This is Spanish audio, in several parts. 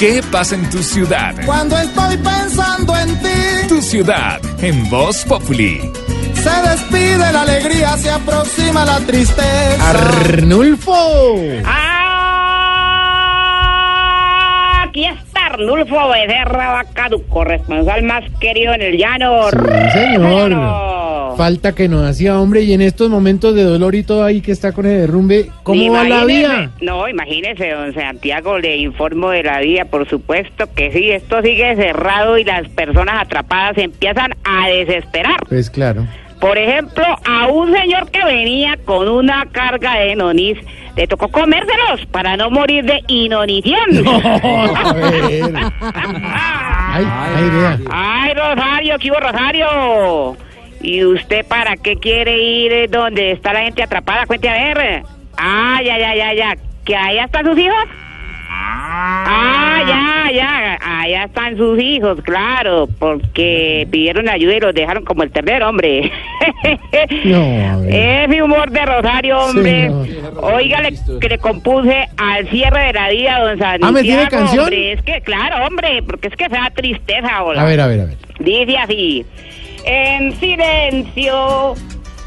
¿Qué pasa en tu ciudad? Cuando estoy pensando en ti, Tu ciudad en Voz Populi. se despide la alegría, se aproxima la tristeza. Arnulfo. ¡Ah! Aquí está Arnulfo Becerra Vaca, tu corresponsal más querido en el llano. Sí, señor. Falta que nos hacía hombre y en estos momentos de dolor y todo ahí que está con el derrumbe, ¿cómo va la vida? No, imagínese, don Santiago, le informo de la vida, por supuesto que sí, esto sigue cerrado y las personas atrapadas empiezan a desesperar. Pues claro. Por ejemplo, a un señor que venía con una carga de nonis, le tocó comérselos para no morir de inonición. a ver. Ay, ay, vea. Ay, Rosario, ¿qué hubo, Rosario? ¿Y usted para qué quiere ir eh, donde está la gente atrapada? Cuente a ver. Ah, ya, ya, ya, ya. ¿Que allá están sus hijos? Ah, ya, ya. Allá están sus hijos, claro. Porque pidieron ayuda y los dejaron como el ternero, hombre. No, ver. Ese humor de Rosario, hombre. Óigale que le compuse al cierre de la vida, don Santiago. Ah, ¿me tiene canción? Hombre, es que, claro, hombre, porque es que se da tristeza, hola. A ver, a ver, a ver. Dice así, en silencio,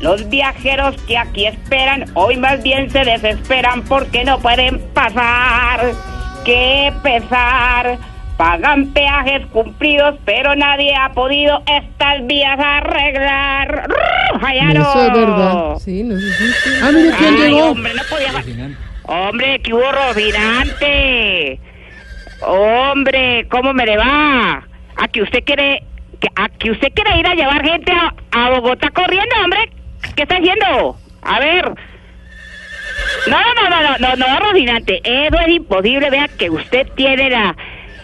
los viajeros que aquí esperan, hoy más bien se desesperan porque no pueden pasar. Qué pesar, pagan peajes cumplidos, pero nadie ha podido estas vías arreglar. ¡Rrr, Jayaro! Eso es verdad. Sí, no sé Ah, quién llegó. hombre, no podía... Hombre, que hubo Rocinante. Hombre, ¿cómo me le va? ¿A que usted quiere... que- ¿A que usted quiere ir a llevar gente a, a Bogotá corriendo, hombre? ¿Qué está haciendo? A ver... No, no, no, no, no, no, Rocinante. Eso es imposible. Vea que usted tiene la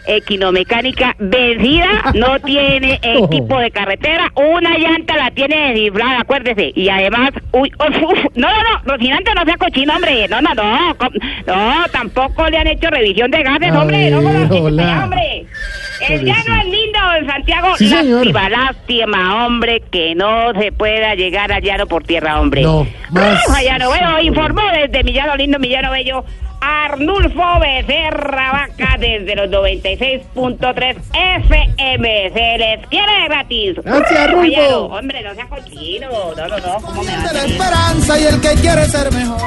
equinomecánica vencida, no tiene equipo de carretera, una llanta la tiene descifrada, acuérdese. Y además, uy, uf, uf, no, no, no, Rocinante no sea cochino, hombre. No, no, no, no, tampoco le han hecho revisión de gases, hombre. no, no, no, hombre. El llano es lindo, don Santiago. Sí, lástima, lástima, hombre, que no se pueda llegar al llano por tierra, hombre. No, más- Roja, llano, bueno, informó desde Millano Lindo, Millano Bello, Arnulfo Becerra Vaca desde los 96.3 FM. Se les quiere gratis. Gracias, Roja, Rulfo. llano, Hombre, no sea cochino. No, no, no, ¿cómo me va a la esperanza y el que quiere ser mejor.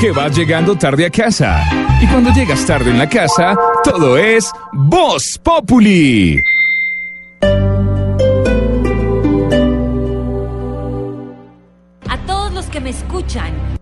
Que vas llegando tarde a casa. Y cuando llegas tarde en la casa, todo es Voz Populi. A todos los que me escuchan,